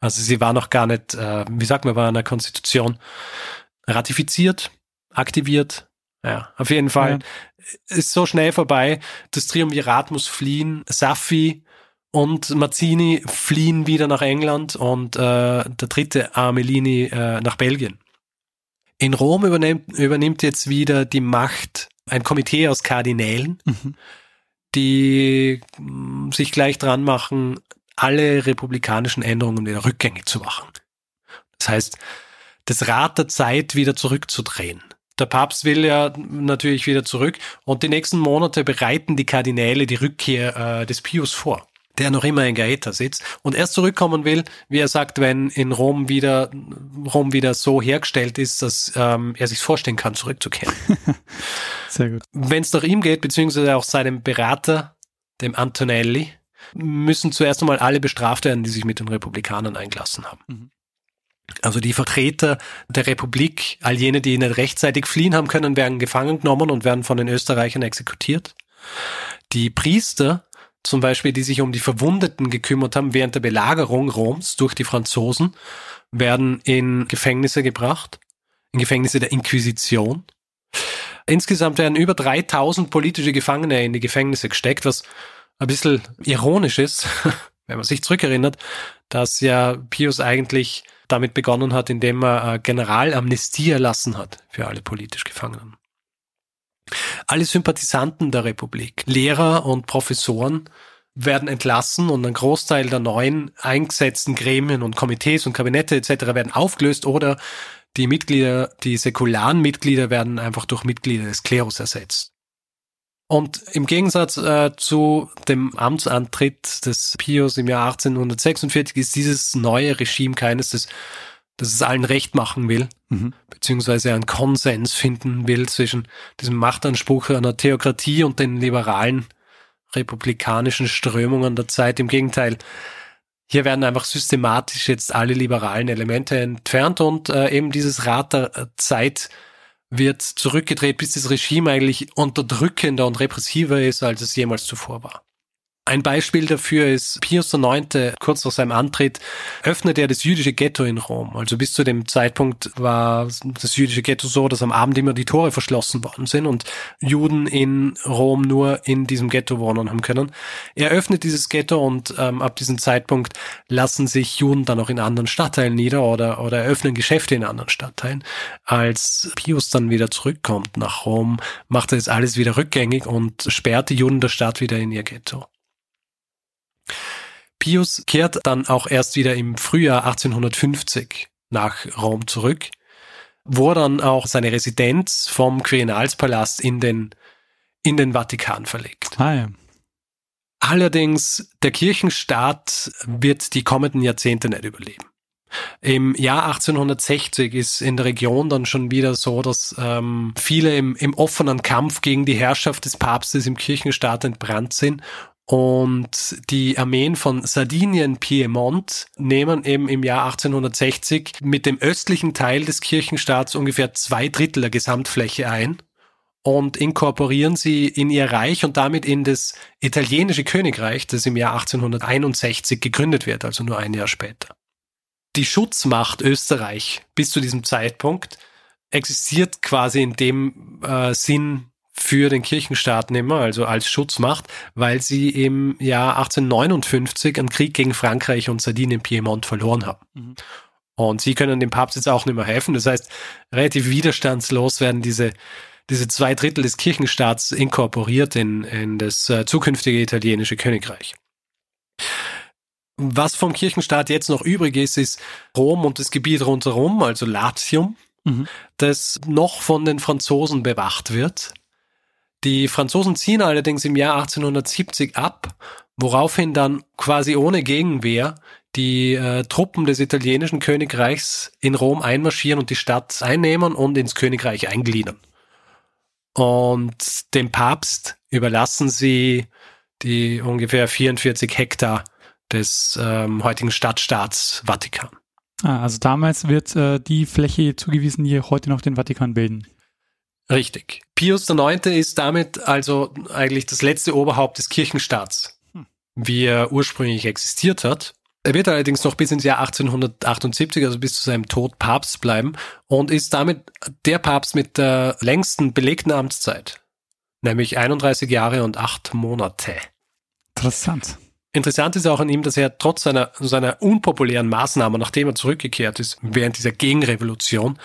Also sie war noch gar nicht, äh, wie sagt man bei einer Konstitution, ratifiziert, aktiviert. Ja, auf jeden Fall ja. ist so schnell vorbei. Das Triumvirat muss fliehen. Saffi und Mazzini fliehen wieder nach England und äh, der dritte Armelini äh, nach Belgien. In Rom übernimmt, übernimmt jetzt wieder die Macht ein Komitee aus Kardinälen, mhm. die mm, sich gleich dran machen, alle republikanischen Änderungen wieder rückgängig zu machen. Das heißt, das Rad der Zeit wieder zurückzudrehen. Der Papst will ja natürlich wieder zurück und die nächsten Monate bereiten die Kardinäle die Rückkehr äh, des Pius vor der noch immer in Gaeta sitzt und erst zurückkommen will, wie er sagt, wenn in Rom wieder Rom wieder so hergestellt ist, dass ähm, er sich vorstellen kann, zurückzukehren. <laughs> Sehr gut. Wenn es nach ihm geht, beziehungsweise auch seinem Berater, dem Antonelli, müssen zuerst einmal alle bestraft werden, die sich mit den Republikanern eingelassen haben. Mhm. Also die Vertreter der Republik, all jene, die nicht rechtzeitig fliehen haben können, werden gefangen genommen und werden von den Österreichern exekutiert. Die Priester zum Beispiel, die sich um die Verwundeten gekümmert haben während der Belagerung Roms durch die Franzosen, werden in Gefängnisse gebracht, in Gefängnisse der Inquisition. Insgesamt werden über 3000 politische Gefangene in die Gefängnisse gesteckt, was ein bisschen ironisch ist, <laughs> wenn man sich zurückerinnert, dass ja Pius eigentlich damit begonnen hat, indem er äh, Generalamnestie erlassen hat für alle politisch Gefangenen. Alle Sympathisanten der Republik, Lehrer und Professoren werden entlassen und ein Großteil der neuen eingesetzten Gremien und Komitees und Kabinette etc. werden aufgelöst oder die Mitglieder, die säkularen Mitglieder werden einfach durch Mitglieder des Klerus ersetzt. Und im Gegensatz äh, zu dem Amtsantritt des Pius im Jahr 1846 ist dieses neue Regime keines, das, das es allen recht machen will, mhm. beziehungsweise einen Konsens finden will zwischen diesem Machtanspruch einer Theokratie und den liberalen republikanischen Strömungen der Zeit. Im Gegenteil, hier werden einfach systematisch jetzt alle liberalen Elemente entfernt und äh, eben dieses Rad der Zeit wird zurückgedreht, bis das Regime eigentlich unterdrückender und repressiver ist, als es jemals zuvor war. Ein Beispiel dafür ist Pius IX. kurz nach seinem Antritt öffnete er das jüdische Ghetto in Rom. Also bis zu dem Zeitpunkt war das jüdische Ghetto so, dass am Abend immer die Tore verschlossen worden sind und Juden in Rom nur in diesem Ghetto wohnen haben können. Er öffnet dieses Ghetto und ähm, ab diesem Zeitpunkt lassen sich Juden dann auch in anderen Stadtteilen nieder oder, oder eröffnen Geschäfte in anderen Stadtteilen. Als Pius dann wieder zurückkommt nach Rom, macht er jetzt alles wieder rückgängig und sperrt die Juden der Stadt wieder in ihr Ghetto. Pius kehrt dann auch erst wieder im Frühjahr 1850 nach Rom zurück, wo er dann auch seine Residenz vom Quirinalspalast in den, in den Vatikan verlegt. Ja. Allerdings, der Kirchenstaat wird die kommenden Jahrzehnte nicht überleben. Im Jahr 1860 ist in der Region dann schon wieder so, dass ähm, viele im, im offenen Kampf gegen die Herrschaft des Papstes im Kirchenstaat entbrannt sind und die Armeen von Sardinien, Piemont nehmen eben im Jahr 1860 mit dem östlichen Teil des Kirchenstaats ungefähr zwei Drittel der Gesamtfläche ein und inkorporieren sie in ihr Reich und damit in das italienische Königreich, das im Jahr 1861 gegründet wird, also nur ein Jahr später. Die Schutzmacht Österreich bis zu diesem Zeitpunkt existiert quasi in dem äh, Sinn für den Kirchenstaat mehr, also als Schutzmacht, weil sie im Jahr 1859 einen Krieg gegen Frankreich und Sardinien-Piemont verloren haben. Mhm. Und sie können dem Papst jetzt auch nicht mehr helfen. Das heißt, relativ widerstandslos werden diese, diese zwei Drittel des Kirchenstaats inkorporiert in, in das äh, zukünftige italienische Königreich. Was vom Kirchenstaat jetzt noch übrig ist, ist Rom und das Gebiet rundherum, also Latium, mhm. das noch von den Franzosen bewacht wird. Die Franzosen ziehen allerdings im Jahr 1870 ab, woraufhin dann quasi ohne Gegenwehr die äh, Truppen des italienischen Königreichs in Rom einmarschieren und die Stadt einnehmen und ins Königreich eingliedern. Und dem Papst überlassen sie die ungefähr 44 Hektar des ähm, heutigen Stadtstaats Vatikan. Ah, also damals wird äh, die Fläche zugewiesen, die heute noch den Vatikan bilden. Richtig. Pius IX. ist damit also eigentlich das letzte Oberhaupt des Kirchenstaats, hm. wie er ursprünglich existiert hat. Er wird allerdings noch bis ins Jahr 1878, also bis zu seinem Tod, Papst bleiben und ist damit der Papst mit der längsten belegten Amtszeit, nämlich 31 Jahre und 8 Monate. Interessant. Interessant ist auch an ihm, dass er trotz seiner, seiner unpopulären Maßnahmen, nachdem er zurückgekehrt ist, während dieser Gegenrevolution,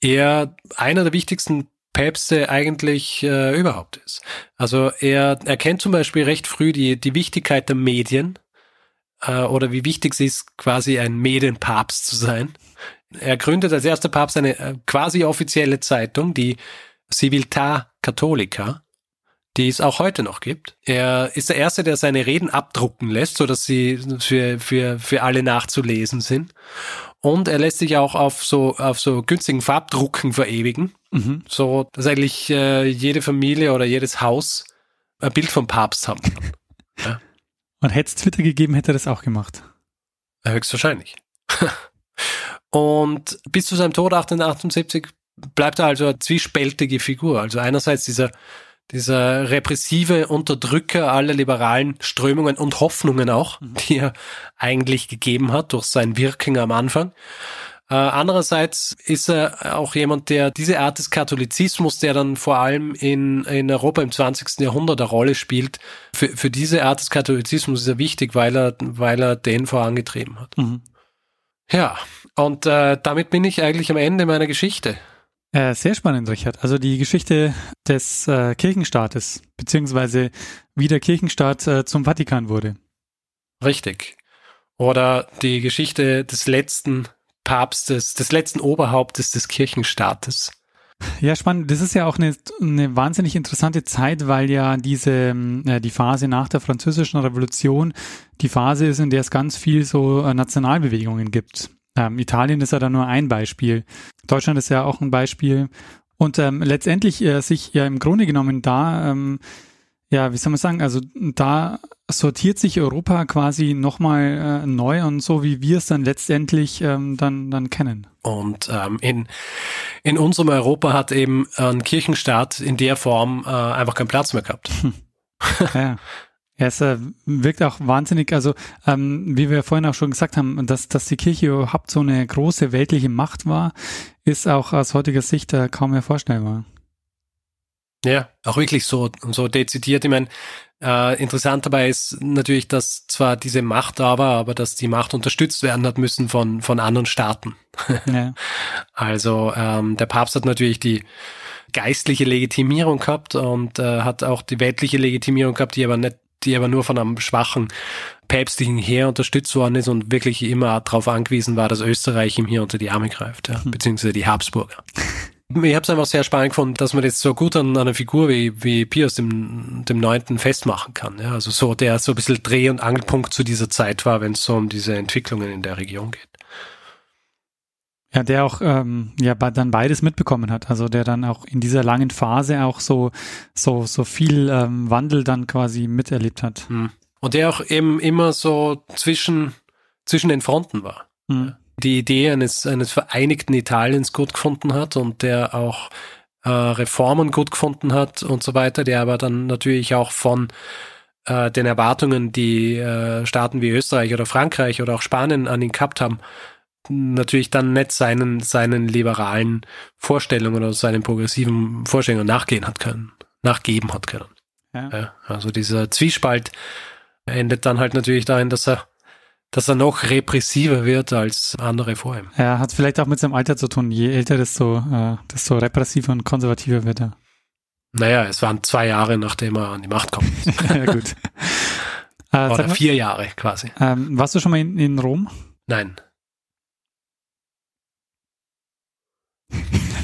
er einer der wichtigsten Päpste eigentlich äh, überhaupt ist. Also er erkennt zum Beispiel recht früh die, die Wichtigkeit der Medien äh, oder wie wichtig es ist, quasi ein Medienpapst zu sein. Er gründet als erster Papst eine äh, quasi offizielle Zeitung, die Civiltà Cattolica, die es auch heute noch gibt. Er ist der Erste, der seine Reden abdrucken lässt, so dass sie für, für, für alle nachzulesen sind. Und er lässt sich auch auf so, auf so günstigen Farbdrucken verewigen. Mhm. So, dass eigentlich äh, jede Familie oder jedes Haus ein Bild vom Papst haben kann. ja. <laughs> Und hätte es Twitter gegeben, hätte er das auch gemacht. Höchstwahrscheinlich. <laughs> Und bis zu seinem Tod 1878 bleibt er also eine zwiespältige Figur. Also einerseits dieser, dieser repressive Unterdrücker aller liberalen Strömungen und Hoffnungen auch, Mhm. die er eigentlich gegeben hat durch sein Wirken am Anfang. Äh, andererseits ist er auch jemand, der diese Art des Katholizismus, der dann vor allem in, in Europa im 20. Jahrhundert eine Rolle spielt, für, für diese Art des Katholizismus ist er wichtig, weil er, weil er den vorangetrieben hat. Mhm. Ja, und äh, damit bin ich eigentlich am Ende meiner Geschichte. Äh, sehr spannend, Richard. Also die Geschichte des äh, Kirchenstaates, beziehungsweise wie der Kirchenstaat äh, zum Vatikan wurde. Richtig. Oder die Geschichte des letzten Papstes, des letzten Oberhauptes des Kirchenstaates. Ja, spannend. Das ist ja auch eine, eine wahnsinnig interessante Zeit, weil ja diese ähm, äh, die Phase nach der Französischen Revolution die Phase ist, in der es ganz viel so äh, Nationalbewegungen gibt. Ähm, Italien ist ja da nur ein Beispiel. Deutschland ist ja auch ein Beispiel. Und ähm, letztendlich äh, sich ja im Grunde genommen da, ähm, ja, wie soll man sagen, also da sortiert sich Europa quasi nochmal äh, neu und so, wie wir es dann letztendlich ähm, dann, dann kennen. Und ähm, in, in unserem Europa hat eben ein Kirchenstaat in der Form äh, einfach keinen Platz mehr gehabt. ja. Ja, es äh, wirkt auch wahnsinnig, also ähm, wie wir vorhin auch schon gesagt haben, dass, dass die Kirche überhaupt so eine große weltliche Macht war, ist auch aus heutiger Sicht äh, kaum mehr vorstellbar. Ja, auch wirklich so, so dezidiert. Ich meine, äh, interessant dabei ist natürlich, dass zwar diese Macht da war, aber dass die Macht unterstützt werden hat müssen von, von anderen Staaten. <laughs> Ja. Also ähm, der Papst hat natürlich die geistliche Legitimierung gehabt und äh, hat auch die weltliche Legitimierung gehabt, die aber nicht, die aber nur von einem schwachen päpstlichen Heer unterstützt worden ist und wirklich immer darauf angewiesen war, dass Österreich ihm hier unter die Arme greift, ja, beziehungsweise die Habsburger. <laughs> Ich habe es einfach sehr spannend gefunden, dass man das so gut an einer Figur wie, wie Pius dem, dem Neunten festmachen kann. Ja? Also so, der so ein bisschen Dreh- und Angelpunkt zu dieser Zeit war, wenn es so um diese Entwicklungen in der Region geht. Ja, der auch ähm, ja dann beides mitbekommen hat. Also der dann auch in dieser langen Phase auch so so so viel ähm, Wandel dann quasi miterlebt hat. Hm. Und der auch eben immer so zwischen, zwischen den Fronten war. Mhm. Die Idee eines, eines vereinigten Italiens gut gefunden hat und der auch äh, Reformen gut gefunden hat und so weiter, der aber dann natürlich auch von äh, den Erwartungen, die äh, Staaten wie Österreich oder Frankreich oder auch Spanien an ihn gehabt haben, natürlich dann nicht seinen, seinen liberalen Vorstellungen oder seinen progressiven Vorstellungen nachgehen hat können, nachgeben hat können. Ja. Also dieser Zwiespalt endet dann halt natürlich darin, dass er, dass er noch repressiver wird als andere vor ihm. Er hat vielleicht auch mit seinem Alter zu tun. Je älter, desto, äh, desto repressiver und konservativer wird er. Naja, es waren zwei Jahre, nachdem er an die Macht kommt. <laughs> ja, gut. Äh, Oder mal, vier Jahre quasi. ähm, warst du schon mal in, in Rom? Nein.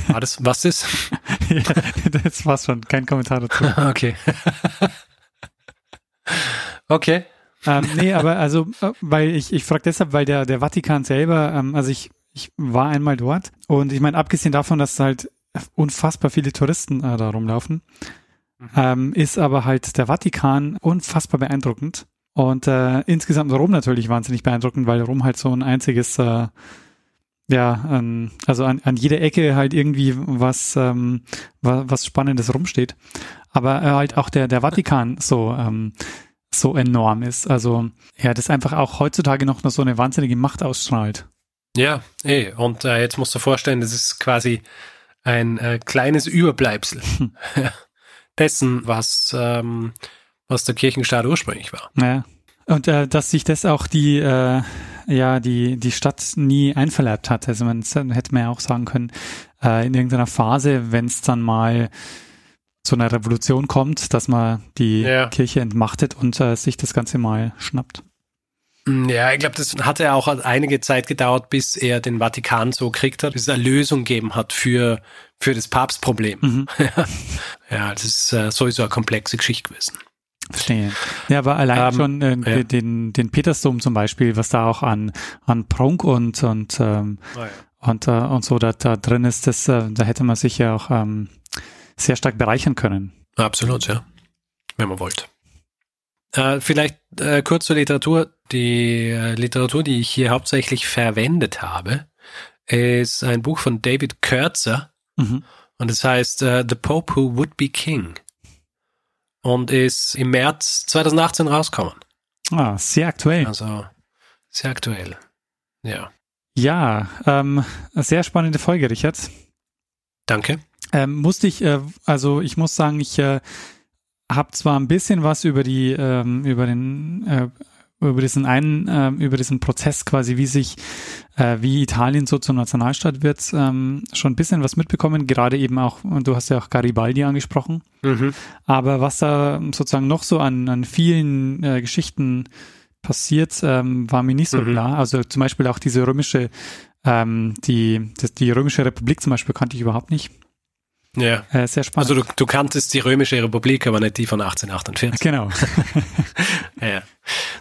War das, was ist? <laughs> ja, das war's schon. Kein Kommentar dazu. <laughs> Okay. okay. Ähm, nee, aber also, äh, weil ich, ich frage deshalb, weil der, der Vatikan selber, ähm, also ich, ich war einmal dort und ich meine, abgesehen davon, dass halt unfassbar viele Touristen äh, da rumlaufen, ähm, ist aber halt der Vatikan unfassbar beeindruckend. Und äh, insgesamt Rom natürlich wahnsinnig beeindruckend, weil Rom halt so ein einziges, äh, ja, ähm, also an, an jeder Ecke halt irgendwie was, ähm, was, was Spannendes rumsteht. Aber äh, halt auch der, der Vatikan so, ähm, so enorm ist. Also ja, das einfach auch heutzutage noch so eine wahnsinnige Macht ausstrahlt. Ja, eh. Und äh, jetzt musst du vorstellen, das ist quasi ein äh, kleines Überbleibsel <laughs> <laughs> dessen, was, ähm, was der Kirchenstaat ursprünglich war. Ja. Und äh, dass sich das auch die, äh, ja, die, die Stadt nie einverleibt hat. Also man hätte man ja auch sagen können, äh, in irgendeiner Phase, wenn es dann mal zu einer Revolution kommt, dass man die Ja. Kirche entmachtet und äh, sich das Ganze mal schnappt. Mm, Ja, ich glaube, das hat ja auch einige Zeit gedauert, bis er den Vatikan so gekriegt hat, bis es eine Lösung gegeben hat für, für das Papstproblem. Mhm. <laughs> Ja, das ist äh, sowieso eine komplexe Geschichte gewesen. Verstehe. Ja, aber allein Ähm, schon äh, ja. den, den Petersdom zum Beispiel, was da auch an, an Prunk und, und, ähm, und, äh, und so da, da drin ist, das, äh, da hätte man sich ja auch ähm, sehr stark bereichern können. Absolut, ja. Wenn man wollte. Äh, vielleicht äh, kurz zur Literatur. Die äh, Literatur, die ich hier hauptsächlich verwendet habe, ist ein Buch von David Kurtzer Mhm. und es heißt äh, The Pope Who Would Be King. und ist im März 2018 rausgekommen. Ah, sehr aktuell. Also sehr aktuell. Ja. Ja, ähm, sehr spannende Folge, Richard. Danke. Ähm, musste ich, äh, also ich muss sagen, ich äh, habe zwar ein bisschen was über die, ähm, über den, äh, über diesen einen, äh, über diesen Prozess quasi, wie sich, äh, wie Italien so zur Nationalstaat wird, ähm, schon ein bisschen was mitbekommen, gerade eben auch, und du hast ja auch Garibaldi angesprochen. Mhm. Aber was da sozusagen noch so an, an vielen äh, Geschichten passiert, ähm, war mir nicht so Mhm. klar. Also zum Beispiel auch diese römische, ähm, die, das, die römische Republik zum Beispiel kannte ich überhaupt nicht. Ja. Äh, sehr spannend. Also du, du kanntest die Römische Republik, aber nicht die von 1848. genau. <laughs> Ja.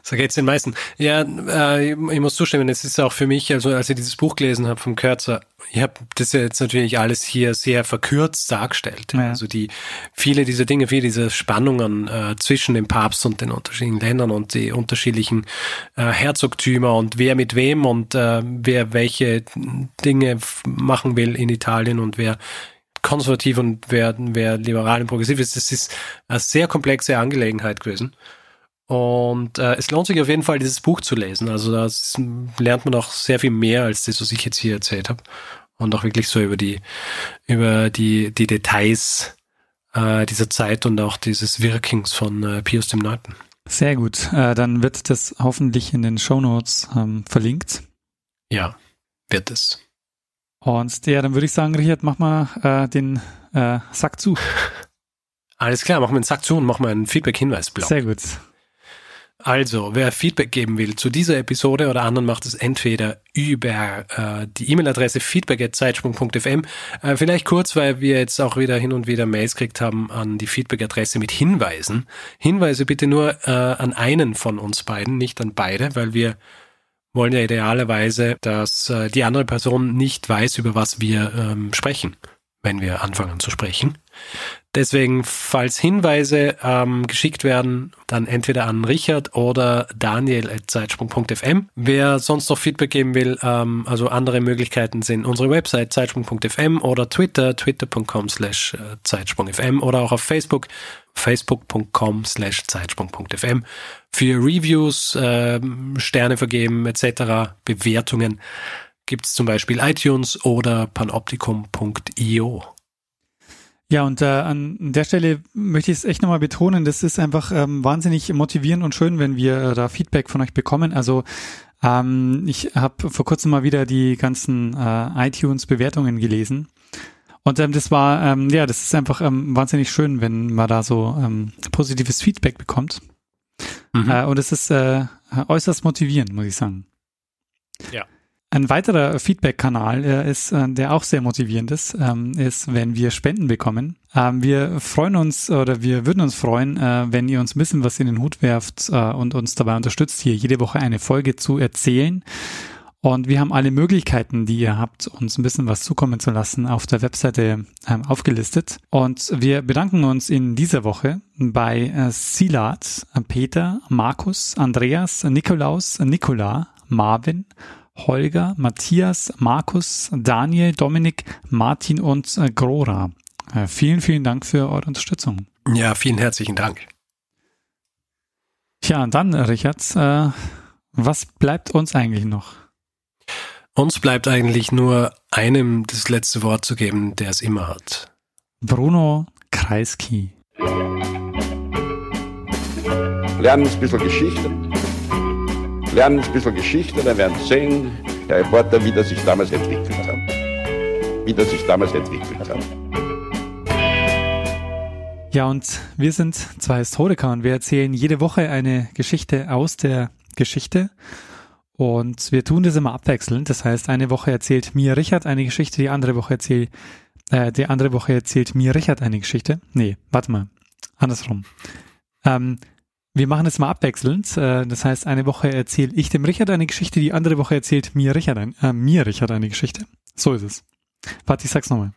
So geht's den meisten. Ja, äh, ich, ich muss zustimmen, es ist auch für mich, also als ich dieses Buch gelesen habe vom Kürzer, ich habe das ja jetzt natürlich alles hier sehr verkürzt dargestellt. Ja. Also die viele dieser Dinge, viele dieser Spannungen äh, zwischen dem Papst und den unterschiedlichen Ländern und die unterschiedlichen äh, Herzogtümer und wer mit wem und äh, wer welche Dinge machen will in Italien und wer konservativ und wer, wer liberal und progressiv ist. Das ist eine sehr komplexe Angelegenheit gewesen. Und äh, es lohnt sich auf jeden Fall, dieses Buch zu lesen. Also da lernt man auch sehr viel mehr als das, was ich jetzt hier erzählt habe. Und auch wirklich so über die, über die, die Details äh, dieser Zeit und auch dieses Wirkens von äh, Pius dem Neunten. Sehr gut. Äh, dann wird das hoffentlich in den Shownotes ähm, verlinkt. Ja, wird es. Und ja, dann würde ich sagen, Richard, mach mal äh, den äh, Sack zu. <laughs> Alles klar, machen wir einen Sack zu und machen wir einen Feedback-Hinweis-Block. Sehr gut. Also, wer Feedback geben will zu dieser Episode oder anderen, macht es entweder über äh, die E-Mail-Adresse feedback.zeitsprung.fm. Äh, vielleicht kurz, weil wir jetzt auch wieder hin und wieder Mails gekriegt haben an die Feedback-Adresse mit Hinweisen. Hinweise bitte nur äh, an einen von uns beiden, nicht an beide, weil wir wollen ja idealerweise, dass äh, die andere Person nicht weiß, über was wir ähm, sprechen, wenn wir anfangen zu sprechen. Deswegen, falls Hinweise ähm, geschickt werden, dann entweder an Richard oder Daniel at zeitsprung.fm. Wer sonst noch Feedback geben will, ähm, also andere Möglichkeiten sind unsere Website zeitsprung.fm oder Twitter, twitter.com slash äh, zeitsprung.fm oder auch auf Facebook, facebook.com slash zeitsprung.fm. Für Reviews, ähm, Sterne vergeben etc., Bewertungen gibt es zum Beispiel iTunes oder panoptikum.io. Ja, und äh, an der Stelle möchte ich es echt nochmal betonen, das ist einfach ähm, wahnsinnig motivierend und schön, wenn wir äh, da Feedback von euch bekommen. Also ähm, ich habe vor kurzem mal wieder die ganzen äh, iTunes-Bewertungen gelesen. Und ähm, das war, ähm, ja, das ist einfach ähm, wahnsinnig schön, wenn man da so ähm, positives Feedback bekommt. Mhm. Äh, und es ist äh, äußerst motivierend, muss ich sagen. Ja. Ein weiterer Feedback-Kanal äh, ist, äh, der auch sehr motivierend ist, ähm, ist, wenn wir Spenden bekommen. Ähm, wir freuen uns oder wir würden uns freuen, äh, wenn ihr uns ein bisschen was in den Hut werft äh, und uns dabei unterstützt, hier jede Woche eine Folge zu erzählen. Und wir haben alle Möglichkeiten, die ihr habt, uns ein bisschen was zukommen zu lassen, auf der Webseite ähm, aufgelistet. Und wir bedanken uns in dieser Woche bei äh, Silat, Peter, Markus, Andreas, Nikolaus, Nikola, Marvin, Holger, Matthias, Markus, Daniel, Dominik, Martin und äh, Grora. Äh, vielen, vielen Dank für eure Unterstützung. Ja, vielen herzlichen Dank. Tja, und dann, Richard, äh, was bleibt uns eigentlich noch? Uns bleibt eigentlich nur einem das letzte Wort zu geben, der es immer hat. Bruno Kreisky. Lernen ein bisschen Geschichte. Lernen ein bisschen Geschichte, dann werden Sie sehen, der Reporter, wie das sich damals entwickelt hat. Wie das sich damals entwickelt hat. Ja, und wir sind zwei Historiker und wir erzählen jede Woche eine Geschichte aus der Geschichte. Und wir tun das immer abwechselnd. Das heißt, eine Woche erzählt mir Richard eine Geschichte, die andere Woche erzählt, äh, die andere Woche erzählt mir Richard eine Geschichte. Nee, warte mal. Andersrum. Ähm, wir machen es mal abwechselnd. Äh, das heißt, eine Woche erzähle ich dem Richard eine Geschichte, die andere Woche erzählt mir Richard, ein, äh, mir Richard eine Geschichte. So ist es. Warte, ich sag's nochmal.